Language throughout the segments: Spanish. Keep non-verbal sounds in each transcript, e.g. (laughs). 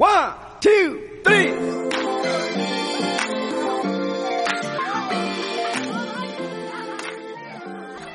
One, two, three.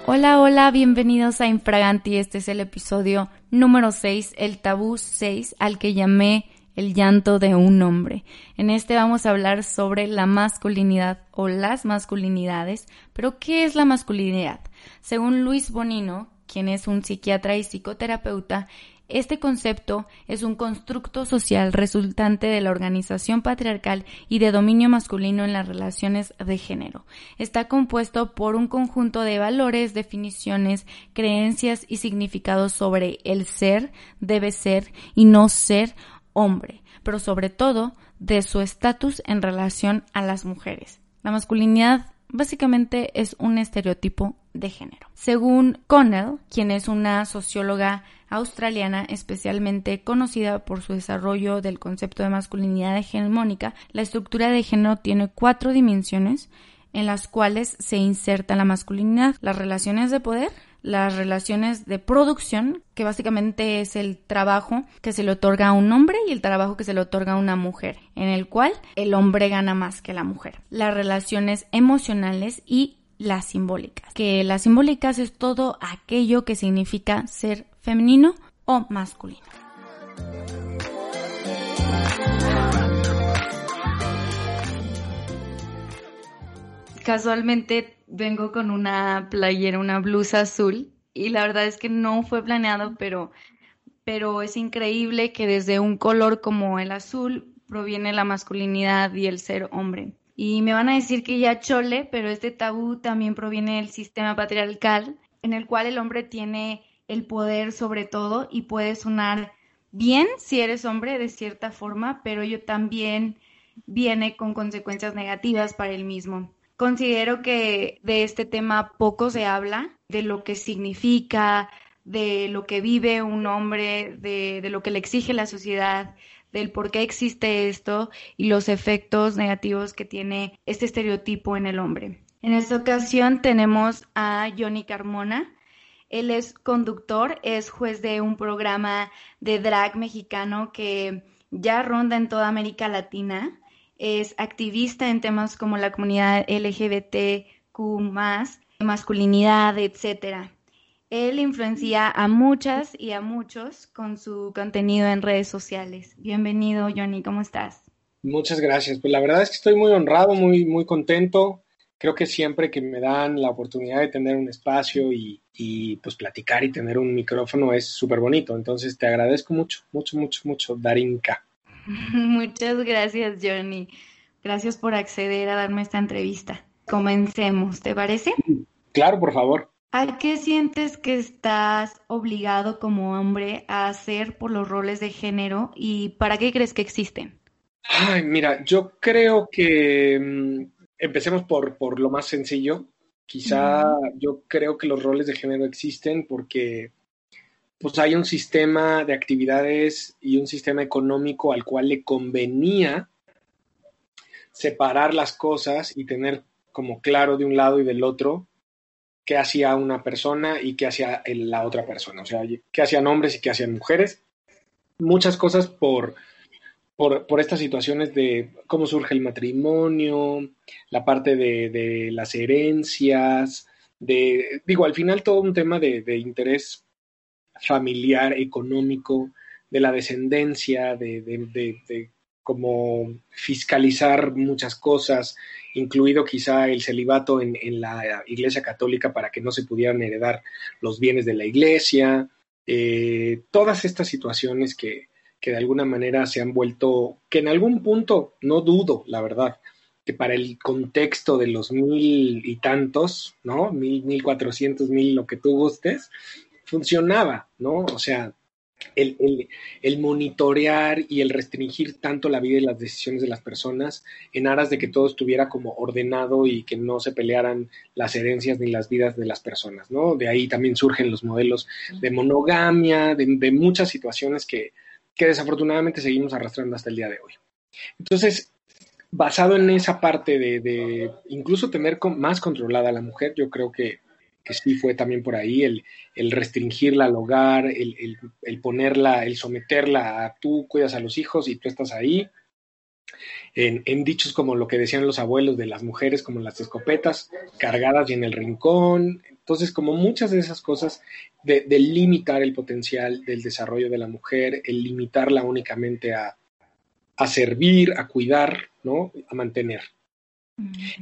Hola, hola, bienvenidos a Infraganti. Este es el episodio número 6, el tabú 6, al que llamé el llanto de un hombre. En este vamos a hablar sobre la masculinidad o las masculinidades. Pero, ¿qué es la masculinidad? Según Luis Bonino, quien es un psiquiatra y psicoterapeuta, este concepto es un constructo social resultante de la organización patriarcal y de dominio masculino en las relaciones de género. Está compuesto por un conjunto de valores, definiciones, creencias y significados sobre el ser, debe ser y no ser hombre, pero sobre todo de su estatus en relación a las mujeres. La masculinidad básicamente es un estereotipo de género. Según Connell, quien es una socióloga australiana especialmente conocida por su desarrollo del concepto de masculinidad hegemónica, la estructura de género tiene cuatro dimensiones en las cuales se inserta la masculinidad, las relaciones de poder, las relaciones de producción, que básicamente es el trabajo que se le otorga a un hombre y el trabajo que se le otorga a una mujer, en el cual el hombre gana más que la mujer. Las relaciones emocionales y las simbólicas, que las simbólicas es todo aquello que significa ser femenino o masculino. Casualmente vengo con una playera, una blusa azul y la verdad es que no fue planeado, pero, pero es increíble que desde un color como el azul proviene la masculinidad y el ser hombre. Y me van a decir que ya chole, pero este tabú también proviene del sistema patriarcal, en el cual el hombre tiene el poder sobre todo y puede sonar bien si eres hombre de cierta forma, pero ello también viene con consecuencias negativas para el mismo. Considero que de este tema poco se habla, de lo que significa, de lo que vive un hombre, de, de lo que le exige la sociedad, del por qué existe esto y los efectos negativos que tiene este estereotipo en el hombre. En esta ocasión tenemos a Johnny Carmona. Él es conductor, es juez de un programa de drag mexicano que ya ronda en toda América Latina. Es activista en temas como la comunidad LGBTQ, masculinidad, etcétera. Él influencia a muchas y a muchos con su contenido en redes sociales. Bienvenido, Johnny, ¿cómo estás? Muchas gracias. Pues la verdad es que estoy muy honrado, muy, muy contento. Creo que siempre que me dan la oportunidad de tener un espacio y, y pues platicar y tener un micrófono es súper bonito. Entonces te agradezco mucho, mucho, mucho, mucho, Darinka. (laughs) Muchas gracias, Johnny. Gracias por acceder a darme esta entrevista. Comencemos, ¿te parece? Claro, por favor. ¿A qué sientes que estás obligado como hombre a hacer por los roles de género y para qué crees que existen? Ay, mira, yo creo que mm, empecemos por, por lo más sencillo. Quizá yo creo que los roles de género existen porque pues hay un sistema de actividades y un sistema económico al cual le convenía separar las cosas y tener como claro de un lado y del otro qué hacía una persona y qué hacía la otra persona, o sea, qué hacían hombres y qué hacían mujeres. Muchas cosas por, por, estas situaciones de cómo surge el matrimonio, la parte de, las herencias, de, digo, al final todo un tema de, de interés familiar, económico, de la descendencia, de, de, como fiscalizar muchas cosas, incluido quizá el celibato en, la Iglesia Católica para que no se pudieran heredar los bienes de la Iglesia, eh, todas estas situaciones que, que de alguna manera se han vuelto, que en algún punto, no dudo, la verdad, que para el contexto de los mil y tantos, ¿no? Mil, mil cuatrocientos, mil, lo que tú gustes, funcionaba, ¿no? O sea, el, el, monitorear y el restringir tanto la vida y las decisiones de las personas en aras de que todo estuviera como ordenado y que no se pelearan las herencias ni las vidas de las personas, ¿no? De ahí también surgen los modelos de monogamia, de, muchas situaciones que, que desafortunadamente seguimos arrastrando hasta el día de hoy. Entonces, basado en esa parte de, de incluso tener más controlada a la mujer, yo creo que que sí fue también por ahí, el, el restringirla al hogar, el, el, el, ponerla, el someterla a tú cuidas a los hijos y tú estás ahí. En, en, dichos como lo que decían los abuelos de las mujeres, como las escopetas cargadas y en el rincón. Entonces, como muchas de esas cosas, de, de limitar el potencial del desarrollo de la mujer, el limitarla únicamente a, a servir, a cuidar, ¿no? A mantener.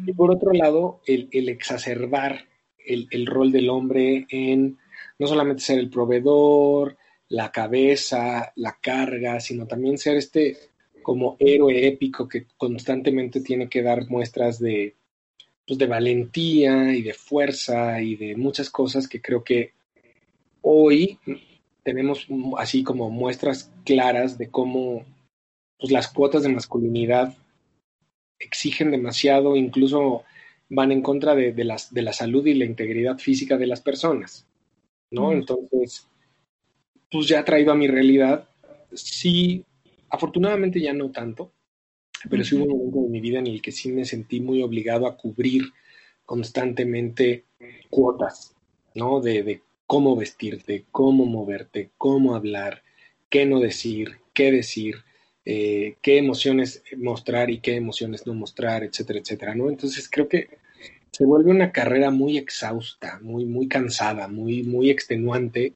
Y por otro lado, el, el exacerbar el, el, rol del hombre en no solamente ser el proveedor, la cabeza, la carga, sino también ser este como héroe épico que constantemente tiene que dar muestras de, pues de valentía y de fuerza y de muchas cosas que creo que hoy tenemos así como muestras claras de cómo pues, las cuotas de masculinidad exigen demasiado, incluso van en contra de, de, las, de la salud y la integridad física de las personas, ¿no? Mm. Entonces, pues ya traído a mi realidad, sí, afortunadamente ya no tanto, pero sí hubo un momento de mi vida en el que sí me sentí muy obligado a cubrir constantemente cuotas, ¿no? De, de cómo vestirte, cómo moverte, cómo hablar, qué no decir, qué decir, eh, qué emociones mostrar y qué emociones no mostrar, etcétera, etcétera, ¿no? Entonces creo que se vuelve una carrera muy exhausta, muy, muy cansada, muy, muy extenuante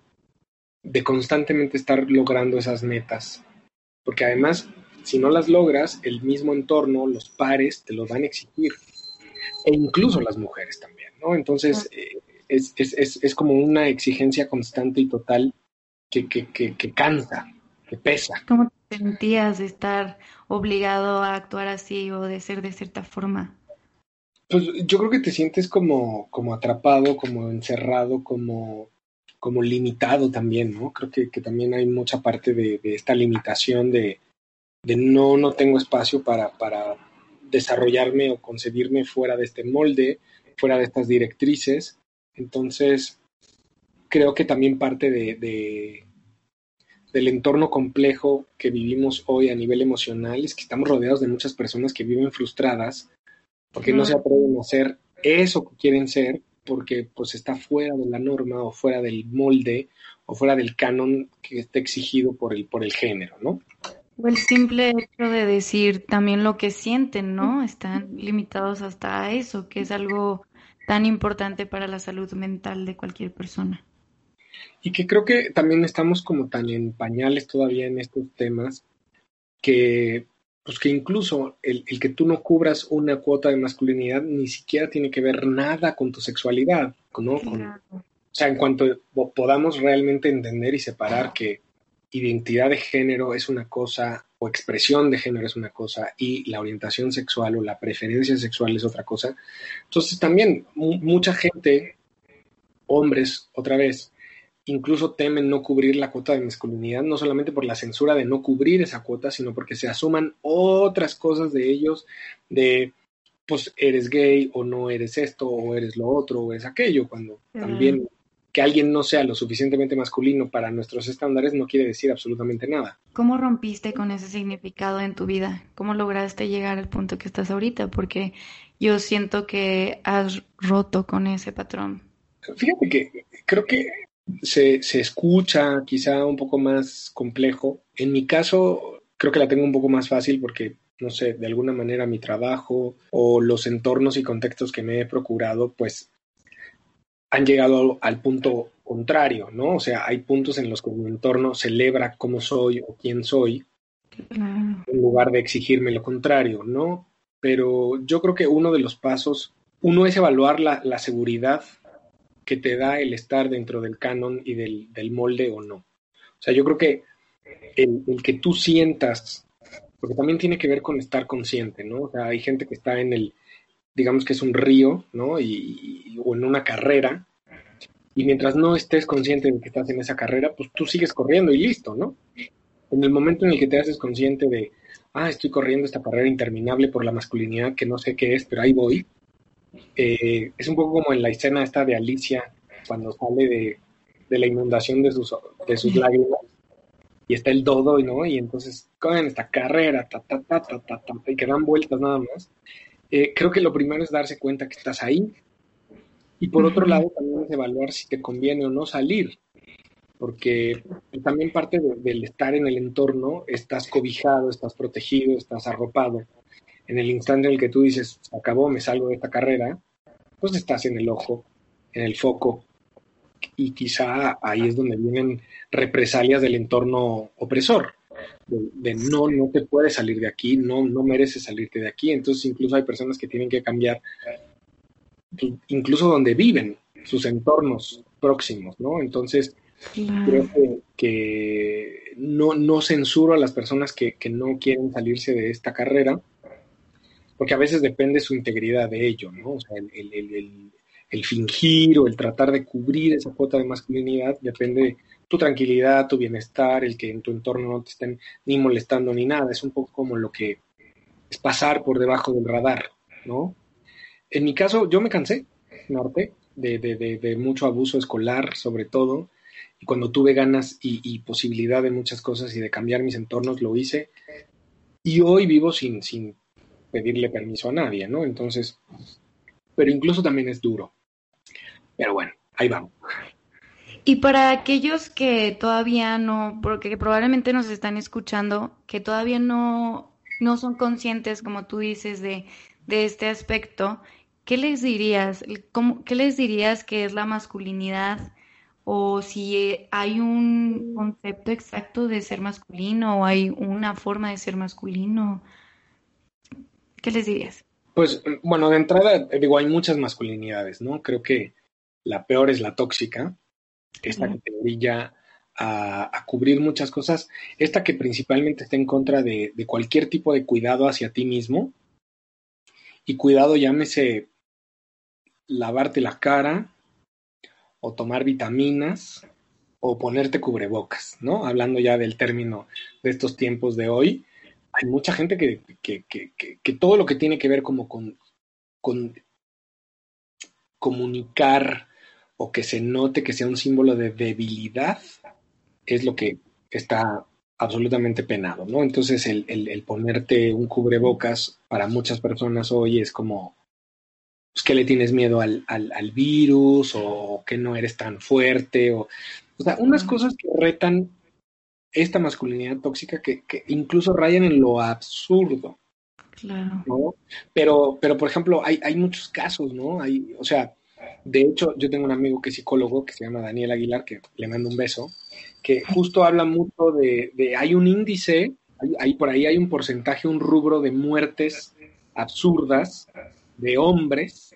de constantemente estar logrando esas metas. Porque además, si no las logras, el mismo entorno, los pares, te lo van a exigir. E incluso las mujeres también, ¿no? Entonces, eh, es, es, es, es, como una exigencia constante y total que, que, que, que cansa, que pesa. ¿Cómo te sentías de estar obligado a actuar así o de ser de cierta forma? Pues yo creo que te sientes como, como atrapado, como encerrado, como, como limitado también, ¿no? Creo que, que también hay mucha parte de, de esta limitación de, de, no, no tengo espacio para, para desarrollarme o concebirme fuera de este molde, fuera de estas directrices. Entonces, creo que también parte de, de, del entorno complejo que vivimos hoy a nivel emocional es que estamos rodeados de muchas personas que viven frustradas porque no se atreven a hacer eso que quieren ser porque pues está fuera de la norma o fuera del molde o fuera del canon que está exigido por el, por el género, ¿no? O el simple hecho de decir también lo que sienten, ¿no? Están limitados hasta eso, que es algo tan importante para la salud mental de cualquier persona. Y que creo que también estamos como tan en pañales todavía en estos temas que pues que incluso el, el, que tú no cubras una cuota de masculinidad ni siquiera tiene que ver nada con tu sexualidad, ¿no? Con, o sea, en cuanto podamos realmente entender y separar que identidad de género es una cosa o expresión de género es una cosa y la orientación sexual o la preferencia sexual es otra cosa. Entonces también mucha gente, hombres, otra vez, incluso temen no cubrir la cuota de masculinidad, no solamente por la censura de no cubrir esa cuota, sino porque se asuman otras cosas de ellos, de pues eres gay o no eres esto o eres lo otro o es aquello, cuando también que alguien no sea lo suficientemente masculino para nuestros estándares no quiere decir absolutamente nada. ¿Cómo rompiste con ese significado en tu vida? ¿Cómo lograste llegar al punto que estás ahorita? Porque yo siento que has roto con ese patrón. Fíjate que creo que se, se escucha quizá un poco más complejo. En mi caso, creo que la tengo un poco más fácil porque, no sé, de alguna manera mi trabajo o los entornos y contextos que me he procurado, pues han llegado al punto contrario, ¿no? O sea, hay puntos en los que mi entorno celebra cómo soy o quién soy, en lugar de exigirme lo contrario, ¿no? Pero yo creo que uno de los pasos, uno es evaluar la, la seguridad que te da el estar dentro del canon y del, del molde o no. O sea, yo creo que el, que tú sientas, porque también tiene que ver con estar consciente, ¿no? O sea, hay gente que está en el, digamos que es un río, ¿no? Y, o en una carrera, y mientras no estés consciente de que estás en esa carrera, pues tú sigues corriendo y listo, ¿no? En el momento en el que te haces consciente de, ah, estoy corriendo esta carrera interminable por la masculinidad que no sé qué es, pero ahí voy, eh, es un poco como en la escena esta de Alicia, cuando sale de, de la inundación de sus, de sus lágrimas, y está el dodo, ¿no? Y entonces cogen esta carrera, ta, ta, ta, ta, ta, ta, y que dan vueltas nada más. Eh, creo que lo primero es darse cuenta que estás ahí Y por otro lado, también es evaluar si te conviene o no salir, porque también parte del estar en el entorno, estás cobijado, estás protegido, estás arropado. En el instante en el que tú dices, acabó, me salgo de esta carrera, pues estás en el ojo, en el foco, y quizá ahí es donde vienen represalias del entorno opresor, de, no, no te puedes salir de aquí, no, no mereces salirte de aquí. Entonces incluso hay personas que tienen que cambiar, incluso donde viven, sus entornos próximos, ¿no? Entonces, creo que, no, no, censuro a las personas que, no quieren salirse de esta carrera, porque a veces depende su integridad de ello, ¿no? O sea, el, el fingir o el tratar de cubrir esa cuota de masculinidad depende de tu tranquilidad, tu bienestar, el que en tu entorno no te estén ni molestando ni nada. Es un poco como lo que es pasar por debajo del radar, ¿no? En mi caso, yo me cansé, Norte, de, de, de, mucho abuso escolar, sobre todo, y cuando tuve ganas y, y, posibilidad de muchas cosas y de cambiar mis entornos, lo hice. Y hoy vivo sin, sin pedirle permiso a nadie, ¿no? Entonces, pero incluso también es duro. Pero bueno, ahí vamos. Y para aquellos que todavía no, porque probablemente nos están escuchando, que todavía no, no son conscientes, como tú dices, de, de este aspecto, ¿qué les dirías? ¿Cómo, ¿Qué les dirías que es la masculinidad? O si hay un concepto exacto de ser masculino o hay una forma de ser masculino. ¿Qué les dirías? Pues bueno, de entrada, digo, hay muchas masculinidades, ¿no? Creo que la peor es la tóxica, esta que te brilla a, cubrir muchas cosas, esta que principalmente está en contra de, cualquier tipo de cuidado hacia ti mismo, y cuidado llámese lavarte la cara, o tomar vitaminas, o ponerte cubrebocas, ¿no? Hablando ya del término de estos tiempos de hoy, hay mucha gente que, que, que, que todo lo que tiene que ver como con, con comunicar o que se note que sea un símbolo de debilidad es lo que está absolutamente penado, ¿no? Entonces el, el, ponerte un cubrebocas para muchas personas hoy es como, pues, que le tienes miedo al, al, al, virus o que no eres tan fuerte o, o sea, unas cosas que retan esta masculinidad tóxica que, que incluso rayan en lo absurdo. Claro. ¿no? Pero, pero, por ejemplo, hay, hay muchos casos, ¿no? Hay, o sea, de hecho, yo tengo un amigo que es psicólogo, que se llama Daniel Aguilar, que le mando un beso, que justo habla mucho de, de hay un índice, hay, por ahí hay un porcentaje, un rubro de muertes absurdas de hombres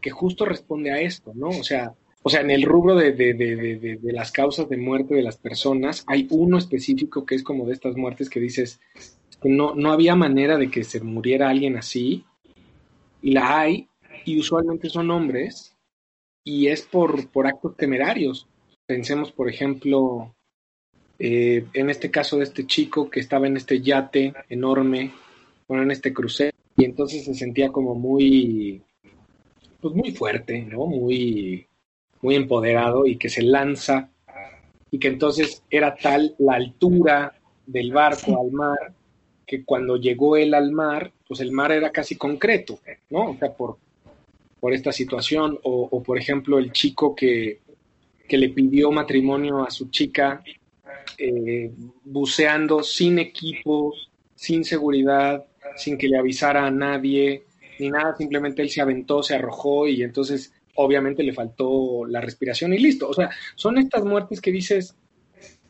que justo responde a esto, ¿no? O sea, o sea, en el rubro de, de, de, de, las causas de muerte de las personas, hay uno específico que es como de estas muertes que dices, no, no había manera de que se muriera alguien así, y la hay, y usualmente son hombres, y es por, por actos temerarios. Pensemos, por ejemplo, eh, en este caso de este chico que estaba en este yate enorme, bueno, en este crucero, y entonces se sentía como muy, pues muy fuerte, ¿no? Muy, muy empoderado y que se lanza y que entonces era tal la altura del barco al mar que cuando llegó él al mar, pues el mar era casi concreto, ¿no? O sea, por, por esta situación, o, por ejemplo el chico que, que, le pidió matrimonio a su chica eh, buceando sin equipo, sin seguridad, sin que le avisara a nadie, ni nada, simplemente él se aventó, se arrojó y entonces obviamente le faltó la respiración y listo. O sea, son estas muertes que dices,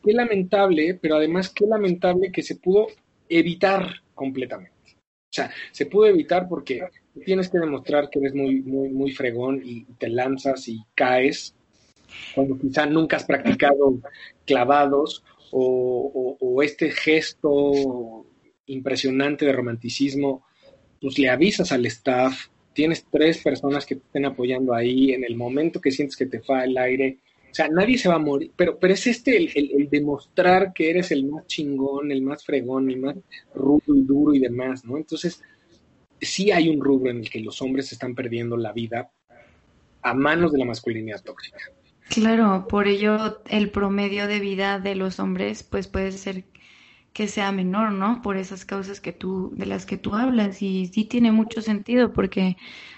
qué lamentable, pero además qué lamentable que se pudo evitar completamente. O sea, se pudo evitar porque tienes que demostrar que eres muy, muy, muy fregón y te lanzas y caes cuando quizá nunca has practicado clavados o, o, este gesto impresionante de romanticismo, pues le avisas al staff, tienes tres personas que te estén apoyando ahí, en el momento que sientes que te fa el aire, o sea, nadie se va a morir, pero, pero es este el, el, demostrar que eres el más chingón, el más fregón, el más rudo y duro y demás, ¿no? Entonces, sí hay un rubro en el que los hombres están perdiendo la vida a manos de la masculinidad tóxica. Claro, por ello el promedio de vida de los hombres pues puede ser que sea menor, ¿no? Por esas causas que tú, de las que tú hablas. Y sí tiene mucho sentido porque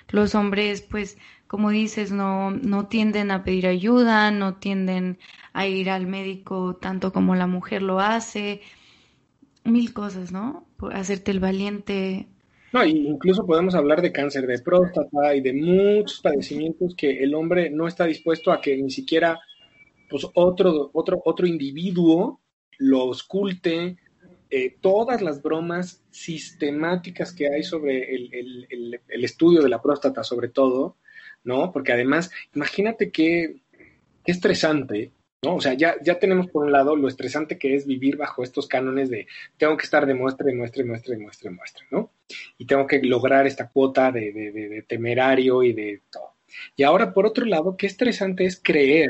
los hombres, pues, como dices, no, no tienden a pedir ayuda, no tienden a ir al médico tanto como la mujer lo hace. Mil cosas, ¿no? Por hacerte el valiente. No, incluso podemos hablar de cáncer de próstata y de muchos padecimientos que el hombre no está dispuesto a que ni siquiera pues otro, otro, otro individuo lo ausculte, eh, todas las bromas sistemáticas que hay sobre el, estudio de la próstata, sobre todo, ¿no? Porque además, imagínate qué, estresante, ¿no? O sea, ya, ya tenemos por un lado lo estresante que es vivir bajo estos cánones de tengo que estar de muestra, de muestra, de muestra, de muestra, de muestra, ¿no? Y tengo que lograr esta cuota de, de temerario y de todo. Y ahora, por otro lado, qué estresante es creer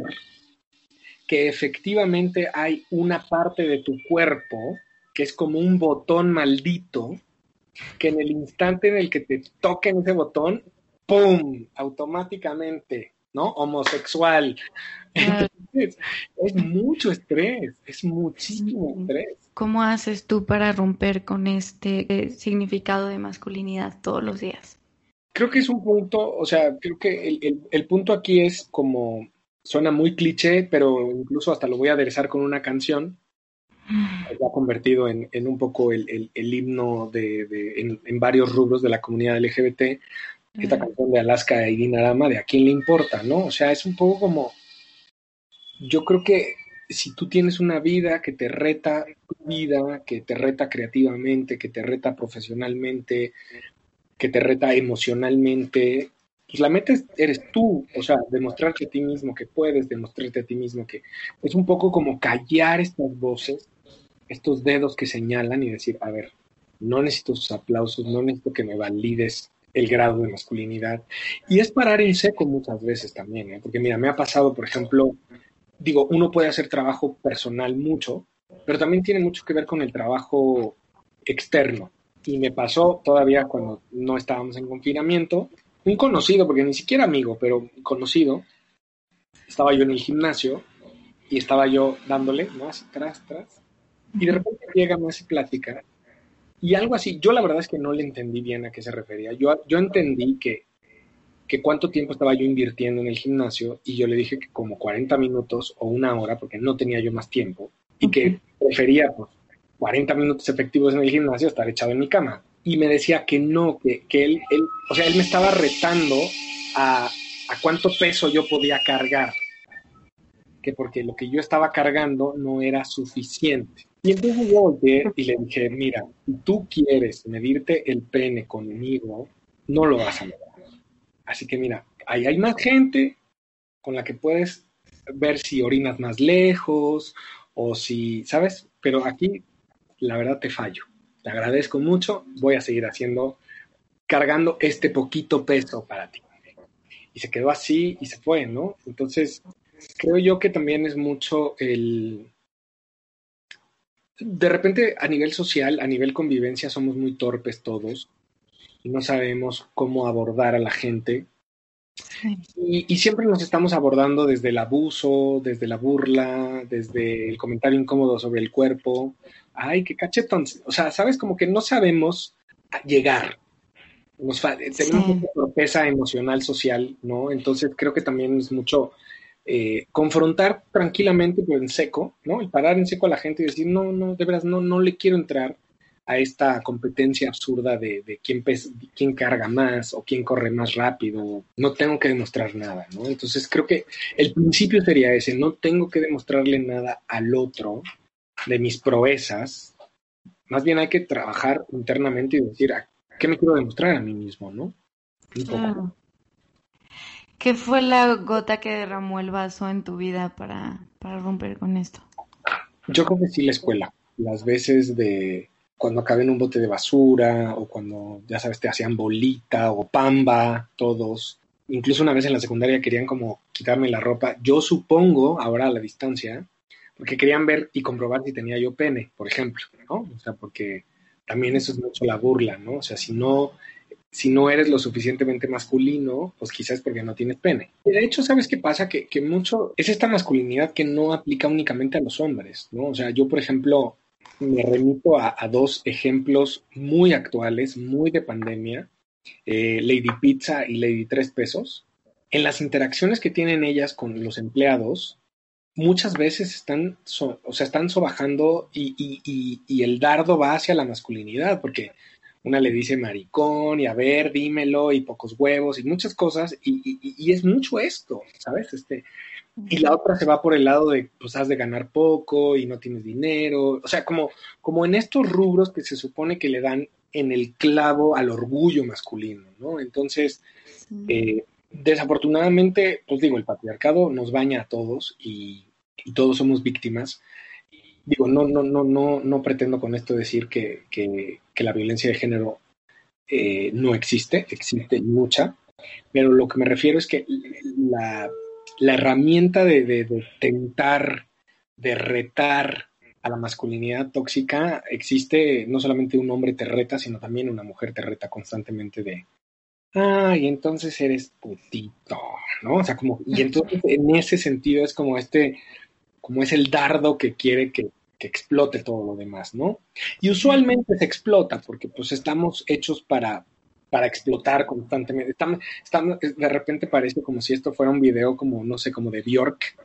que efectivamente hay una parte de tu cuerpo que es como un botón maldito, que en el instante en el que te toquen ese botón, ¡pum! automáticamente, ¿no? Homosexual. Entonces, es mucho estrés, es muchísimo estrés. ¿Cómo haces tú para romper con este eh, significado de masculinidad todos los días? Creo que es un punto, o sea, creo que el, el punto aquí es como, suena muy cliché, pero incluso hasta lo voy a aderezar con una canción, se ha convertido en, un poco el, himno de, en, varios rubros de la comunidad LGBT. Esta canción de Alaska y Dinarama, de a quién le importa, ¿no? O sea, es un poco como. Yo creo que si tú tienes una vida que te reta tu vida, que te reta creativamente, que te reta profesionalmente, que te reta emocionalmente, pues la meta eres tú, o sea, demostrarte a ti mismo que puedes, demostrarte a ti mismo que es un poco como callar estas voces estos dedos que señalan y decir, a ver, no necesito tus aplausos, no necesito que me valides el grado de masculinidad. Y es parar en seco muchas veces también, ¿eh? porque mira, me ha pasado, por ejemplo, digo, uno puede hacer trabajo personal mucho, pero también tiene mucho que ver con el trabajo externo. Y me pasó todavía cuando no estábamos en confinamiento, un conocido, porque ni siquiera amigo, pero conocido, estaba yo en el gimnasio y estaba yo dándole, más Tras, tras, y de repente llega, hace plática y algo así. Yo la verdad es que no le entendí bien a qué se refería. Yo, yo entendí que, que cuánto tiempo estaba yo invirtiendo en el gimnasio y yo le dije que como 40 minutos o una hora, porque no tenía yo más tiempo, y que prefería pues, 40 minutos efectivos en el gimnasio estar echado en mi cama. Y me decía que no, que, que él, él, o sea, él me estaba retando a, a cuánto peso yo podía cargar, que porque lo que yo estaba cargando no era suficiente. Y entonces yo volteé y le dije, mira, si tú quieres medirte el pene conmigo, no lo vas a lograr. Así que mira, ahí hay más gente con la que puedes ver si orinas más lejos o si, ¿sabes? Pero aquí, la verdad, te fallo. Te agradezco mucho. Voy a seguir haciendo, cargando este poquito peso para ti. Y se quedó así y se fue, ¿no? Entonces, creo yo que también es mucho el, de repente a nivel social, a nivel convivencia, somos muy torpes todos y no sabemos cómo abordar a la gente. Y, siempre nos estamos abordando desde el abuso, desde la burla, desde el comentario incómodo sobre el cuerpo. Ay, qué cachetón. O sea, sabes, como que no sabemos llegar. Nos tenemos mucha torpeza emocional, social, ¿no? Entonces creo que también es mucho eh, confrontar tranquilamente, pero en seco, ¿no? Y parar en seco a la gente y decir, no, no, de veras, no, no le quiero entrar a esta competencia absurda de, de quién, quién carga más o quién corre más rápido. No tengo que demostrar nada, ¿no? Entonces creo que el principio sería ese, no tengo que demostrarle nada al otro de mis proezas. Más bien hay que trabajar internamente y decir, ¿qué me quiero demostrar a mí mismo, no? ¿Qué fue la gota que derramó el vaso en tu vida para, romper con esto? Yo sí la escuela. Las veces de cuando acabé en un bote de basura o cuando, ya sabes, te hacían bolita o pamba, todos. Incluso una vez en la secundaria querían como quitarme la ropa. Yo supongo, ahora a la distancia, porque querían ver y comprobar si tenía yo pene, por ejemplo, ¿no? O sea, porque también eso es mucho la burla, ¿no? O sea, si no si no eres lo suficientemente masculino, pues quizás porque no tienes pene. De hecho, ¿sabes qué pasa? Que, mucho es esta masculinidad que no aplica únicamente a los hombres, ¿no? O sea, yo, por ejemplo, me remito a, dos ejemplos muy actuales, muy de pandemia, eh, Lady Pizza y Lady Tres Pesos. En las interacciones que tienen ellas con los empleados, muchas veces están, o sea, están sobajando y, y, el dardo va hacia la masculinidad, porque una le dice maricón y a ver, dímelo y pocos huevos y muchas cosas y, es mucho esto, ¿sabes? Este, y la otra se va por el lado de, pues has de ganar poco y no tienes dinero, o sea, como, como en estos rubros que se supone que le dan en el clavo al orgullo masculino, ¿no? Entonces, eh, desafortunadamente, pues digo, el patriarcado nos baña a todos y, y todos somos víctimas digo, no, no, no, no, no pretendo con esto decir que, que, la violencia de género eh, no existe, existe mucha, pero lo que me refiero es que la, la herramienta de, de, tentar, de retar a la masculinidad tóxica, existe no solamente un hombre te reta, sino también una mujer te reta constantemente de, ay, entonces eres putito, ¿no? O sea, como, y entonces en ese sentido es como este, como es el dardo que quiere que, explote todo lo demás, ¿no? Y usualmente se explota porque pues estamos hechos para, para explotar constantemente. Estamos, estamos, de repente parece como si esto fuera un video como, no sé, como de Bjork.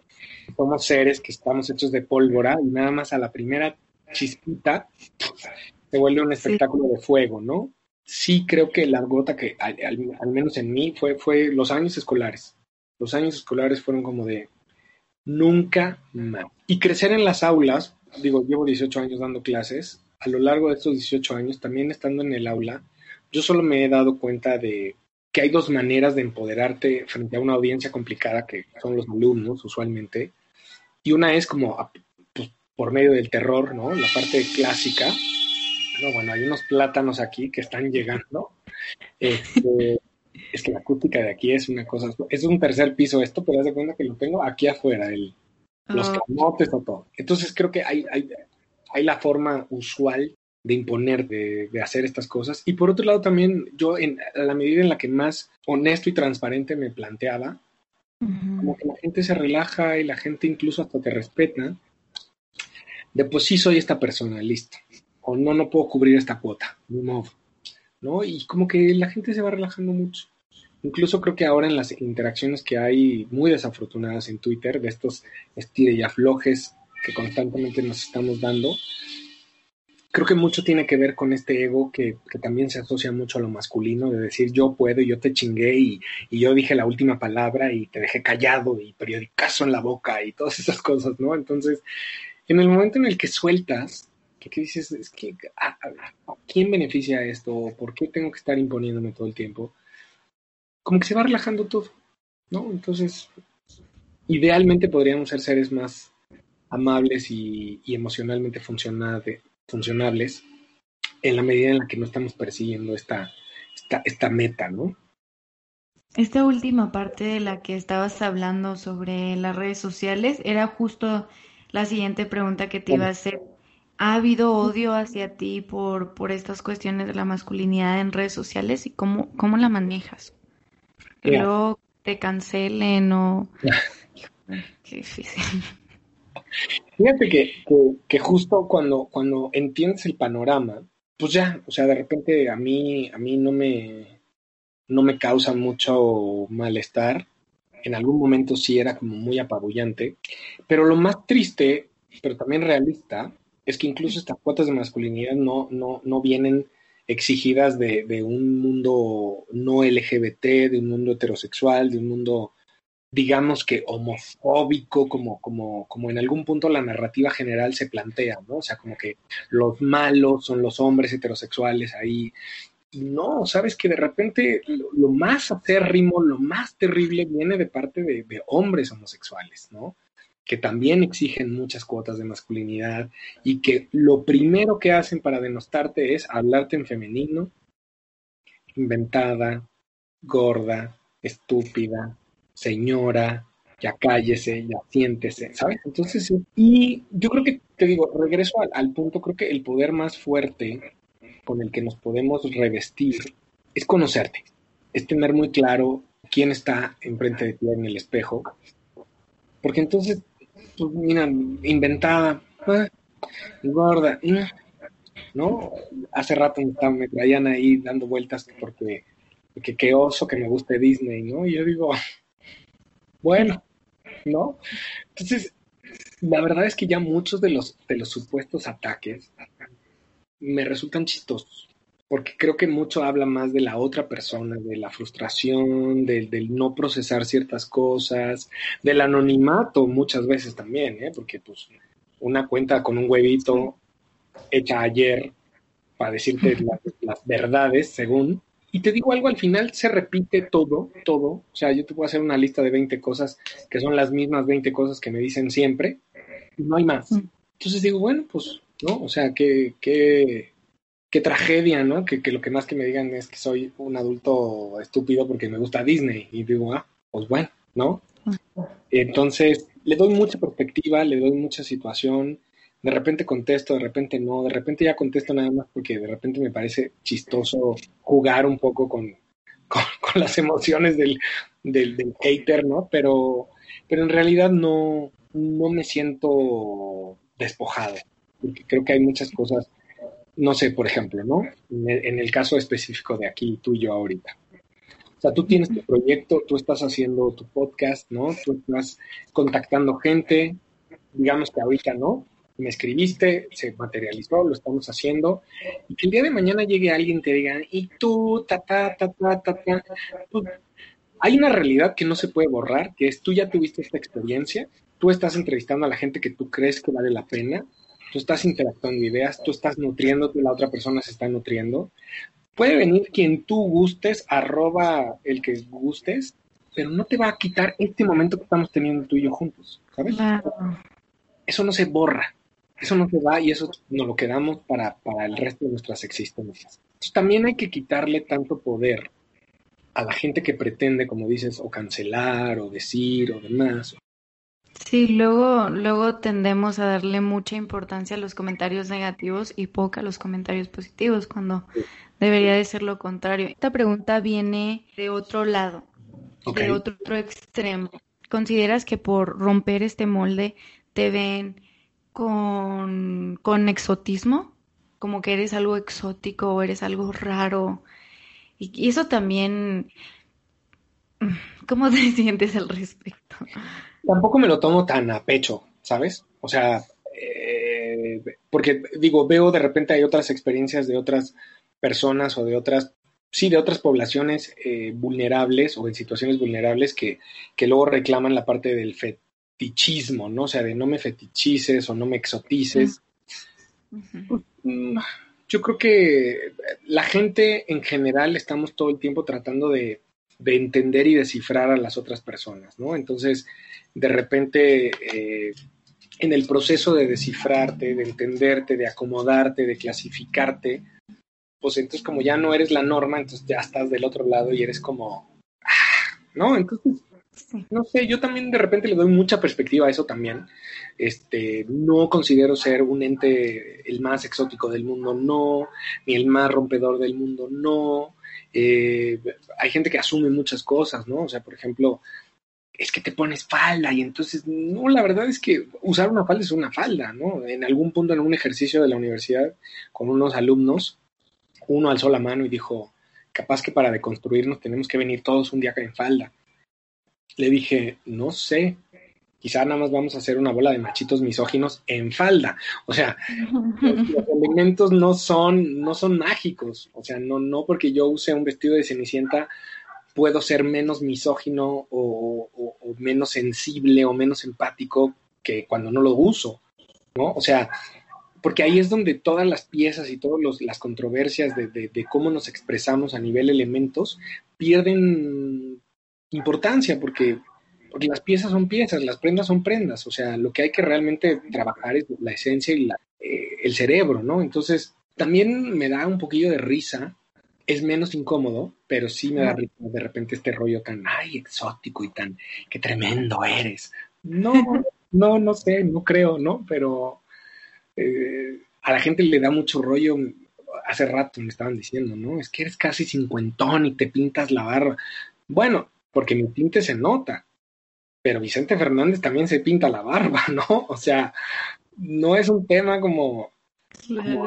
Somos seres que estamos hechos de pólvora y nada más a la primera chispita se vuelve un espectáculo de fuego, ¿no? Sí creo que la gota que, al, al menos en mí, fue, fue los años escolares. Los años escolares fueron como de, nunca más. Y crecer en las aulas, digo, llevo 18 años dando clases, a lo largo de estos 18 años, también estando en el aula, yo solo me he dado cuenta de que hay dos maneras de empoderarte frente a una audiencia complicada que son los alumnos usualmente. Y una es como pues, por medio del terror, ¿no? La parte clásica. No, bueno, hay unos plátanos aquí que están llegando. Este, es que la acústica de aquí es una cosa, es un tercer piso esto, pero haz de cuenta que lo tengo aquí afuera, el, los ah. camotes o todo. Entonces creo que hay, hay, hay la forma usual de imponer, de, de, hacer estas cosas. Y por otro lado también yo, en a la medida en la que más honesto y transparente me planteaba, como que la gente se relaja y la gente incluso hasta te respeta, de pues sí soy esta persona, listo. O no, no puedo cubrir esta cuota, ni modo. ¿No? Y como que la gente se va relajando mucho. Incluso creo que ahora en las interacciones que hay muy desafortunadas en Twitter, de estos estire y aflojes que constantemente nos estamos dando, creo que mucho tiene que ver con este ego que, también se asocia mucho a lo masculino, de decir yo puedo y yo te chingué y, yo dije la última palabra y te dejé callado y periodicazo en la boca y todas esas cosas, ¿no? Entonces, en el momento en el que sueltas, que, dices, es que, ¿a, quién beneficia esto? ¿Por qué tengo que estar imponiéndome todo el tiempo? como que se va relajando todo, ¿no? Entonces, idealmente podríamos ser seres más amables y, emocionalmente funcionables en la medida en la que no estamos persiguiendo esta, esta, esta meta, ¿no? Esta última parte de la que estabas hablando sobre las redes sociales era justo la siguiente pregunta que te iba a hacer. ¿Ha habido odio hacia ti por, por estas cuestiones de la masculinidad en redes sociales y cómo, cómo la manejas? luego te cancelen o... (laughs) Qué difícil. Fíjate que, que, justo cuando, cuando entiendes el panorama, pues ya, o sea, de repente a mí, a mí no me, no me causa mucho malestar. En algún momento sí era como muy apabullante. Pero lo más triste, pero también realista, es que incluso estas cuotas de masculinidad no, no, no vienen exigidas de, un mundo no LGBT, de un mundo heterosexual, de un mundo, digamos que homofóbico, como, como, como en algún punto la narrativa general se plantea, ¿no? O sea, como que los malos son los hombres heterosexuales ahí. Y no, sabes que de repente lo, más acérrimo, lo más terrible viene de parte de, de hombres homosexuales, ¿no? Que también exigen muchas cuotas de masculinidad y que lo primero que hacen para denostarte es hablarte en femenino, inventada, gorda, estúpida, señora, ya cállese, ya siéntese, ¿sabes? Entonces, y yo creo que, te digo, regreso al, punto, creo que el poder más fuerte con el que nos podemos revestir es conocerte, es tener muy claro quién está enfrente de ti en el espejo, porque entonces pues mira, inventada. Gorda, ¿no? Hace rato me, traían ahí dando vueltas porque, porque qué oso que me guste Disney, ¿no? Y yo digo, (laughs) bueno, ¿no? Entonces, la verdad es que ya muchos de los, de los supuestos ataques me resultan chistosos, porque creo que mucho habla más de la otra persona, de la frustración, del, del no procesar ciertas cosas, del anonimato muchas veces también, ¿eh? porque pues una cuenta con un huevito hecha ayer para decirte (laughs) las, verdades, según. Y te digo algo, al final se repite todo, todo. O sea, yo te puedo hacer una lista de 20 cosas que son las mismas 20 cosas que me dicen siempre y no hay más. Mm. Entonces digo, bueno, pues, ¿no? O sea, qué, qué, qué tragedia, ¿no? Que, que lo que más que me digan es que soy un adulto estúpido porque me gusta Disney. Y digo, ah, pues bueno, ¿no? Entonces, le doy mucha perspectiva, le doy mucha situación, de repente contesto, de repente no, de repente ya contesto nada más porque de repente me parece chistoso jugar un poco con, con, (laughs) las emociones del, del, del, hater, ¿no? Pero, pero en realidad no, no me siento despojado, porque creo que hay muchas cosas, no sé, por ejemplo, ¿no? En el, caso específico de aquí, tú y yo ahorita. O sea, tú tienes tu proyecto, tú estás haciendo tu podcast, ¿no? Tú estás contactando gente, digamos que ahorita no, me escribiste, se materializó, lo estamos haciendo, y que el día de mañana llegue alguien y te diga, y tú, ta, ta, ta, ta, ta, ta. Hay una realidad que no se puede borrar, que es tú ya tuviste esta experiencia, tú estás entrevistando a la gente que tú crees que vale la pena, tú estás interactuando ideas, tú estás nutriéndote, la otra persona se está nutriendo. Puede venir quien tú gustes, arroba el que gustes, pero no te va a quitar este momento que estamos teniendo tú y yo juntos, ¿sabes? Eso no se borra eso no se va y eso nos lo quedamos para, para el resto de nuestras existencias. también hay que quitarle tanto poder a la gente que pretende, como dices, o cancelar, o decir, o demás. Sí, luego, luego tendemos a darle mucha importancia a los comentarios negativos y poca a los comentarios positivos, cuando debería de ser lo contrario. Esta pregunta viene de otro lado, de otro, otro extremo. ¿Consideras que por romper este molde te ven con, con exotismo, como que eres algo exótico o eres algo raro. Y, eso también, ¿cómo te (laughs) sientes al respecto? Tampoco me lo tomo tan a pecho, ¿sabes? O sea, eh, porque digo, veo de repente hay otras experiencias de otras personas o de otras, sí, de otras poblaciones eh, vulnerables o en situaciones vulnerables que, que luego reclaman la parte del fetichismo, ¿no? O sea, de no me fetichices o no me exotices. Mm, yo creo que la gente en general estamos todo el tiempo tratando de, entender y descifrar a las otras personas, ¿no? Entonces, de repente, eh, en el proceso de descifrarte, de entenderte, de acomodarte, de clasificarte, pues entonces como ya no eres la norma, entonces ya estás del otro lado y eres como, ah, ¿no? Entonces, no sé, yo también de repente le doy mucha perspectiva a eso también. Este, no considero ser un ente el más exótico del mundo, no, ni el más rompedor del mundo, no. Eh, hay gente que asume muchas cosas, ¿no? O sea, por ejemplo, es que te pones falda y entonces, no, la verdad es que usar una falda es una falda, ¿no? En algún punto en un ejercicio de la universidad con unos alumnos, uno alzó la mano y dijo, capaz que para deconstruirnos tenemos que venir todos un día en falda le dije, no sé, quizá nada más vamos a hacer una bola de machitos misóginos en falda. O sea, los, (laughs) elementos no son, no son mágicos. O sea, no, no porque yo use un vestido de cenicienta puedo ser menos misógino o, menos sensible o menos empático que cuando no lo uso. ¿no? O sea, porque ahí es donde todas las piezas y todas las controversias de, de, cómo nos expresamos a nivel elementos pierden importancia porque, porque las piezas son piezas, las prendas son prendas, o sea, lo que hay que realmente trabajar es la esencia y la, eh, el cerebro, ¿no? Entonces, también me da un poquillo de risa, es menos incómodo, pero sí me da risa de repente este rollo tan, ay, exótico y tan, qué tremendo eres. No, no, no sé, no creo, ¿no? Pero eh, a la gente le da mucho rollo hace rato me estaban diciendo, ¿no? Es que eres casi cincuentón y te pintas la barba. Bueno, porque mi tinte se nota, pero Vicente Fernández también se pinta la barba, (laughs) ¿no? O sea, no es un tema como,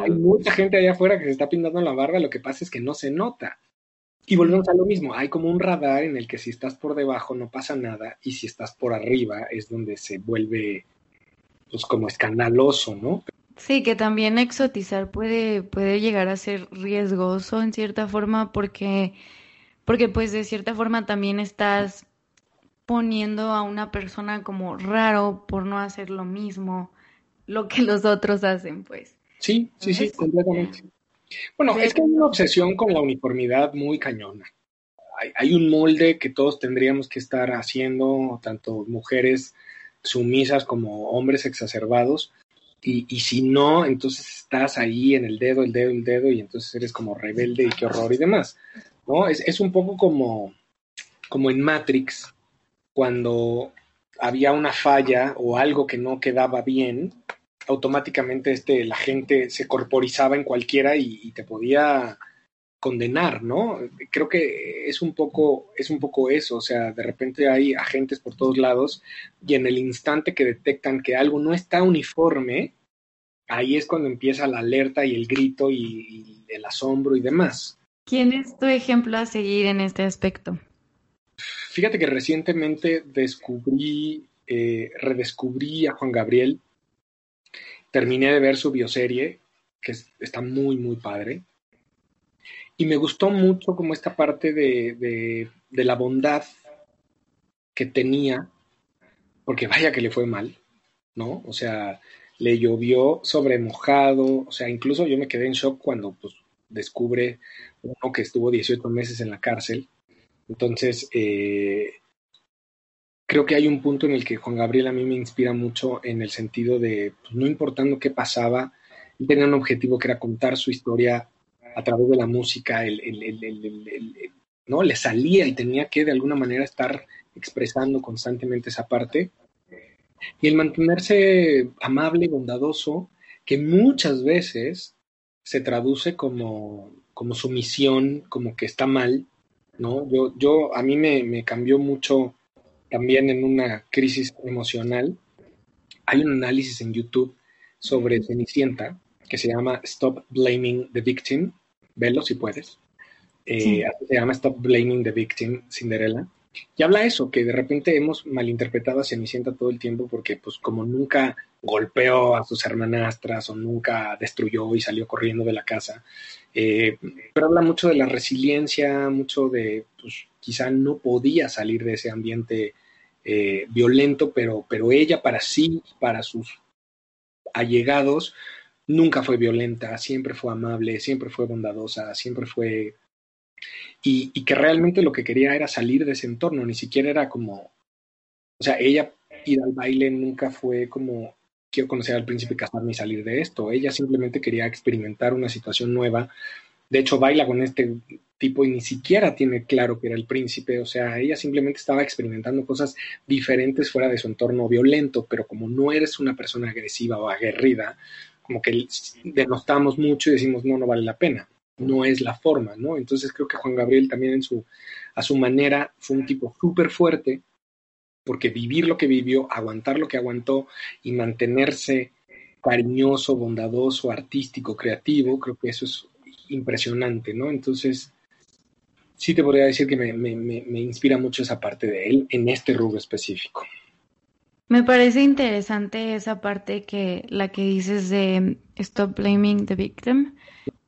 hay mucha gente allá afuera que se está pintando la barba, lo que pasa es que no se nota. Y volvemos a lo mismo, hay como un radar en el que si estás por debajo no pasa nada y si estás por arriba es donde se vuelve pues como escandaloso, ¿no? Sí, que también exotizar puede, puede llegar a ser riesgoso en cierta forma porque, porque pues de cierta forma también estás poniendo a una persona como raro por no hacer lo mismo, lo que los otros hacen, pues. Sí, sí, sí, completamente. Bueno, es que hay una obsesión con la uniformidad muy cañona. Hay, hay, un molde que todos tendríamos que estar haciendo, tanto mujeres sumisas como hombres exacerbados, y, y, si no, entonces estás ahí en el dedo, el dedo, el dedo, y entonces eres como rebelde y qué horror y demás. ¿no? Es, es un poco como, como en Matrix, cuando había una falla o algo que no quedaba bien, automáticamente este, la gente se corporizaba en cualquiera y, te podía condenar, ¿no? Creo que es un poco, es un poco eso, o sea, de repente hay agentes por todos lados y en el instante que detectan que algo no está uniforme, ahí es cuando empieza la alerta y el grito y el asombro y demás. ¿Quién es tu ejemplo a seguir en este aspecto? Fíjate que recientemente descubrí, eh, redescubrí a Juan Gabriel terminé de ver su bioserie, que es, está muy, muy padre. Y me gustó mucho como esta parte de, de, de, la bondad que tenía, porque vaya que le fue mal, ¿no? O sea, le llovió sobre mojado, o sea, incluso yo me quedé en shock cuando pues, descubre uno que estuvo 18 meses en la cárcel. Entonces, eh, creo que hay un punto en el que Juan Gabriel a mí me inspira mucho en el sentido de, pues, no importando qué pasaba, tenía un objetivo que era contar su historia a través de la música, el, el, el, ¿no? Le salía y tenía que de alguna manera estar expresando constantemente esa parte. Y el mantenerse amable, bondadoso, que muchas veces se traduce como, como sumisión, como que está mal, ¿no? Yo, yo a mí me, me cambió mucho también en una crisis emocional. Hay un análisis en YouTube sobre Cenicienta que se llama Stop Blaming the Victim. Velo si puedes. Eh, sí. Se llama Stop Blaming the Victim, Cinderella. Y habla eso, que de repente hemos malinterpretado a Cenicienta todo el tiempo porque pues como nunca golpeó a sus hermanastras o nunca destruyó y salió corriendo de la casa. Eh, pero habla mucho de la resiliencia, mucho de, pues quizá no podía salir de ese ambiente eh, violento, pero, pero ella para sí, para sus allegados, nunca fue violenta, siempre fue amable, siempre fue bondadosa, siempre fue... Y, que realmente lo que quería era salir de ese entorno, ni siquiera era como... O sea, ella ir al baile nunca fue como quiero conocer al príncipe casarme y salir de esto. Ella simplemente quería experimentar una situación nueva. De hecho, baila con este tipo y ni siquiera tiene claro que era el príncipe, o sea, ella simplemente estaba experimentando cosas diferentes fuera de su entorno violento, pero como no eres una persona agresiva o aguerrida, como que denostamos mucho y decimos, no, no vale la pena, no es la forma, ¿no? Entonces creo que Juan Gabriel también en su, a su manera fue un tipo súper fuerte, porque vivir lo que vivió, aguantar lo que aguantó y mantenerse cariñoso, bondadoso, artístico, creativo, creo que eso es impresionante, ¿no? Entonces, sí te podría decir que me, me, me, inspira mucho esa parte de él en este rubro específico. Me parece interesante esa parte que la que dices de stop blaming the victim.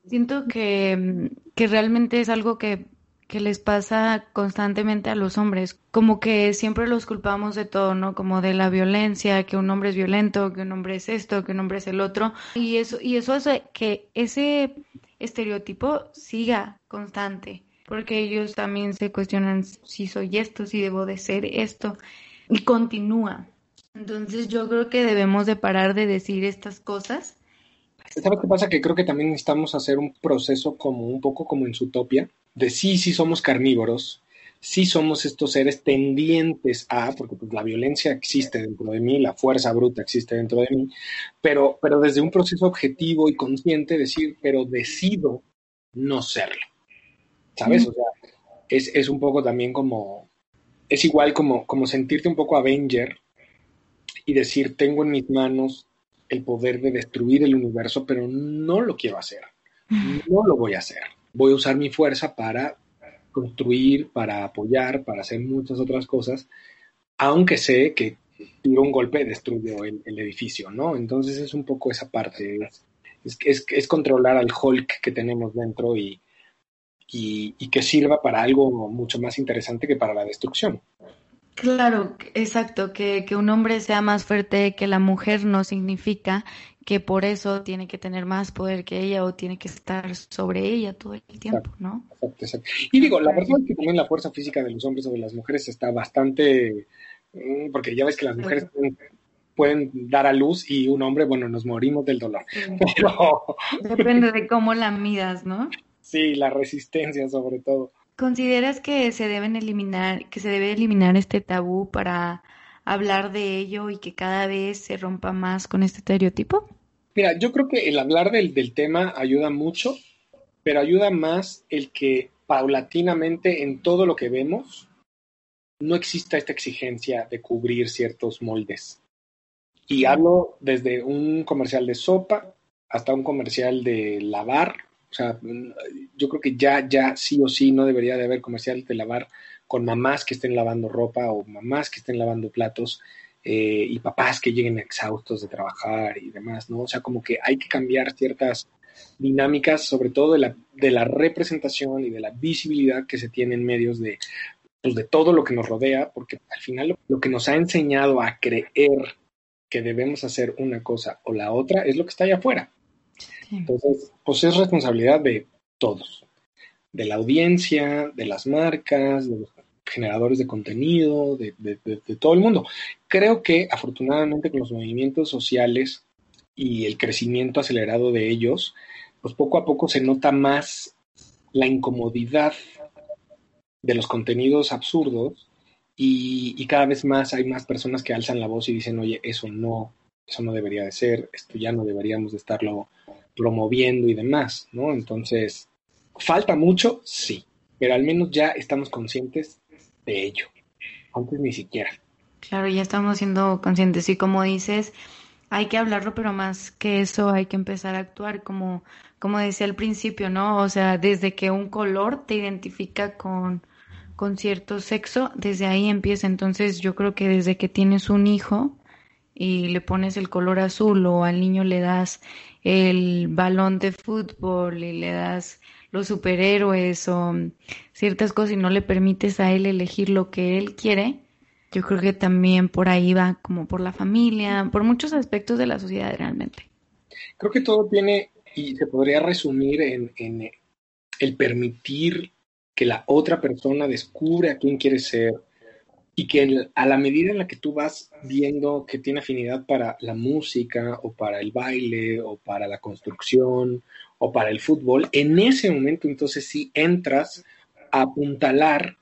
Siento que, que realmente es algo que, que les pasa constantemente a los hombres, como que siempre los culpamos de todo, ¿no? Como de la violencia, que un hombre es violento, que un hombre es esto, que un hombre es el otro, y eso y eso hace que ese estereotipo siga constante porque ellos también se cuestionan si soy esto, si debo de ser esto, y continúa. Entonces yo creo que debemos de parar de decir estas cosas. ¿Sabes qué pasa? Que creo que también necesitamos hacer un proceso como un poco como en su utopia, de sí, sí somos carnívoros, sí somos estos seres tendientes a, porque pues, la violencia existe dentro de mí, la fuerza bruta existe dentro de mí, pero, pero desde un proceso objetivo y consciente decir, pero decido no serlo. ¿sabes? O sea, es, es, un poco también como, es igual como, como sentirte un poco Avenger y decir, tengo en mis manos el poder de destruir el universo, pero no lo quiero hacer. No lo voy a hacer. Voy a usar mi fuerza para construir, para apoyar, para hacer muchas otras cosas, aunque sé que tiro un golpe destruyó el, el, edificio, ¿no? Entonces es un poco esa parte, es, es, es controlar al Hulk que tenemos dentro y, y, y, que sirva para algo mucho más interesante que para la destrucción. Claro, exacto, que, que un hombre sea más fuerte que la mujer no significa que por eso tiene que tener más poder que ella o tiene que estar sobre ella todo el tiempo, ¿no? Exacto, exacto. Y digo, la verdad es que también la fuerza física de los hombres sobre las mujeres está bastante, mm, porque ya ves que las mujeres pueden, pueden dar a luz y un hombre, bueno, nos morimos del dolor. Sí. (laughs) Pero... Depende de cómo la midas, ¿no? Sí, la resistencia sobre todo. ¿Consideras que se deben eliminar, que se debe eliminar este tabú para hablar de ello y que cada vez se rompa más con este estereotipo? Mira, yo creo que el hablar del, del tema ayuda mucho, pero ayuda más el que paulatinamente en todo lo que vemos no exista esta exigencia de cubrir ciertos moldes. Y hablo desde un comercial de sopa hasta un comercial de lavar o sea, yo creo que ya, ya sí o sí no debería de haber comerciales de lavar con mamás que estén lavando ropa o mamás que estén lavando platos eh, y papás que lleguen exhaustos de trabajar y demás, ¿no? O sea, como que hay que cambiar ciertas dinámicas, sobre todo de la, de la representación y de la visibilidad que se tiene en medios de, pues, de todo lo que nos rodea, porque al final lo que nos ha enseñado a creer que debemos hacer una cosa o la otra es lo que está allá afuera. Entonces, pues es responsabilidad de todos, de la audiencia, de las marcas, de los generadores de contenido, de, todo el mundo. Creo que afortunadamente con los movimientos sociales y el crecimiento acelerado de ellos, pues poco a poco se nota más la incomodidad de los contenidos absurdos y, y, cada vez más hay más personas que alzan la voz y dicen, oye, eso no, eso no debería de ser, esto ya no deberíamos de estarlo promoviendo y demás, ¿no? Entonces, ¿falta mucho? Sí, pero al menos ya estamos conscientes de ello. Antes ni siquiera. Claro, ya estamos siendo conscientes y como dices, hay que hablarlo, pero más que eso hay que empezar a actuar como, como decía al principio, ¿no? O sea, desde que un color te identifica con, con cierto sexo, desde ahí empieza. Entonces yo creo que desde que tienes un hijo y le pones el color azul o al niño le das el balón de fútbol y le das los superhéroes o ciertas cosas y no le permites a él elegir lo que él quiere, yo creo que también por ahí va como por la familia, por muchos aspectos de la sociedad realmente. Creo que todo tiene y se podría resumir en, en el permitir que la otra persona descubre a quién quiere ser, y que a la medida en la que tú vas viendo que tiene afinidad para la música o para el baile o para la construcción o para el fútbol, en ese momento entonces sí entras a apuntalar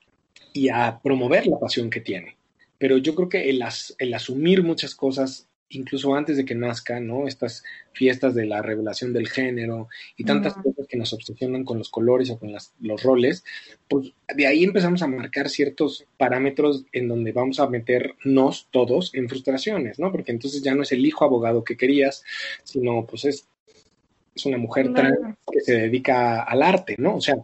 y a promover la pasión que tiene. Pero yo creo que el, as, el asumir muchas cosas incluso antes de que nazca, ¿no? Estas fiestas de la revelación del género y tantas cosas que nos obsesionan con los colores o con las, los roles, pues de ahí empezamos a marcar ciertos parámetros en donde vamos a meternos todos en frustraciones, ¿no? Porque entonces ya no es el hijo abogado que querías, sino pues es, es una mujer trans que se dedica al arte, ¿no? O sea,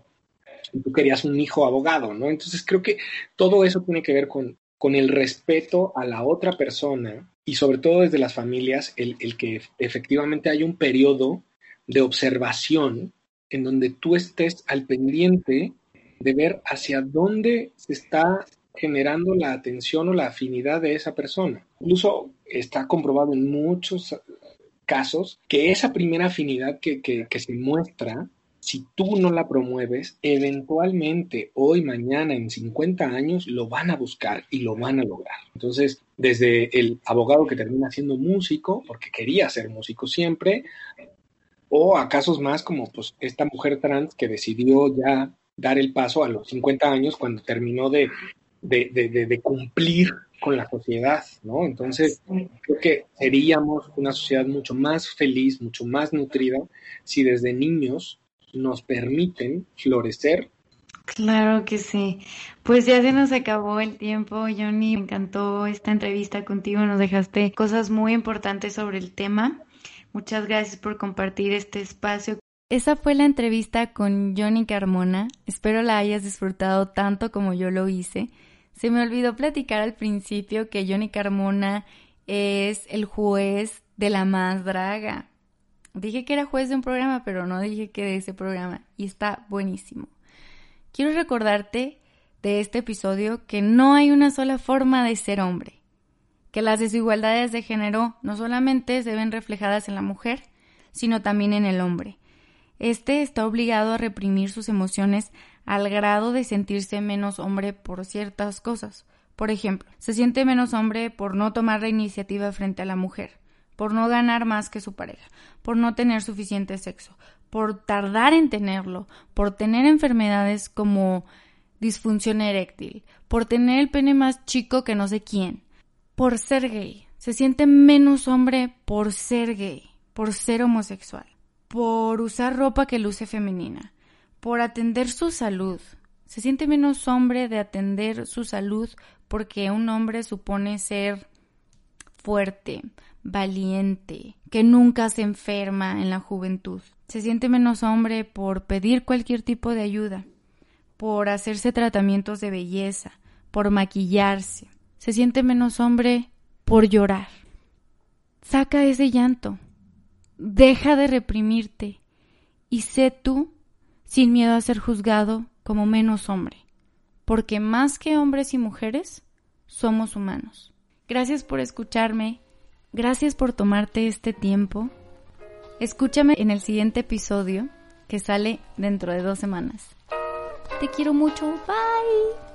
tú querías un hijo abogado, ¿no? Entonces creo que todo eso tiene que ver con, con el respeto a la otra persona y sobre todo desde las familias, el, el, que efectivamente hay un periodo de observación en donde tú estés al pendiente de ver hacia dónde se está generando la atención o la afinidad de esa persona. Incluso está comprobado en muchos casos que esa primera afinidad que se muestra si tú no la promueves, eventualmente hoy, mañana, en 50 años, lo van a buscar y lo van a lograr. Entonces, desde el abogado que termina siendo músico, porque quería ser músico siempre, o a casos más como pues esta mujer trans que decidió ya dar el paso a los 50 años cuando terminó de, de, de, de cumplir con la sociedad, ¿no? Entonces, creo que seríamos una sociedad mucho más feliz, mucho más nutrida, si desde niños nos permiten florecer. Claro que sí. Pues ya se nos acabó el tiempo, Johnny. Me encantó esta entrevista contigo. Nos dejaste cosas muy importantes sobre el tema. Muchas gracias por compartir este espacio. Esa fue la entrevista con Johnny Carmona. Espero la hayas disfrutado tanto como yo lo hice. Se me olvidó platicar al principio que Johnny Carmona es el juez de la más draga. Dije que era juez de un programa, pero no dije que de ese programa. Y está buenísimo. Quiero recordarte de este episodio que no hay una sola forma de ser hombre. Que las desigualdades de género no solamente se ven reflejadas en la mujer, sino también en el hombre. Este está obligado a reprimir sus emociones al grado de sentirse menos hombre por ciertas cosas. Por ejemplo, se siente menos hombre por no tomar la iniciativa frente a la mujer, por no ganar más que su pareja, por no tener suficiente sexo, por tardar en tenerlo, por tener enfermedades como disfunción eréctil, por tener el pene más chico que no sé quién, por ser gay. Se siente menos hombre por ser gay, por ser homosexual, por usar ropa que luce femenina, por atender su salud. Se siente menos hombre de atender su salud porque un hombre supone ser fuerte, valiente, que nunca se enferma en la juventud. Se siente menos hombre por pedir cualquier tipo de ayuda, por hacerse tratamientos de belleza, por maquillarse. Se siente menos hombre por llorar. Saca ese llanto. Deja de reprimirte y sé tú sin miedo a ser juzgado como menos hombre, porque más que hombres y mujeres, somos humanos. Gracias por escucharme Gracias por tomarte este tiempo. Escúchame en el siguiente episodio que sale dentro de dos semanas. Te quiero mucho. Bye.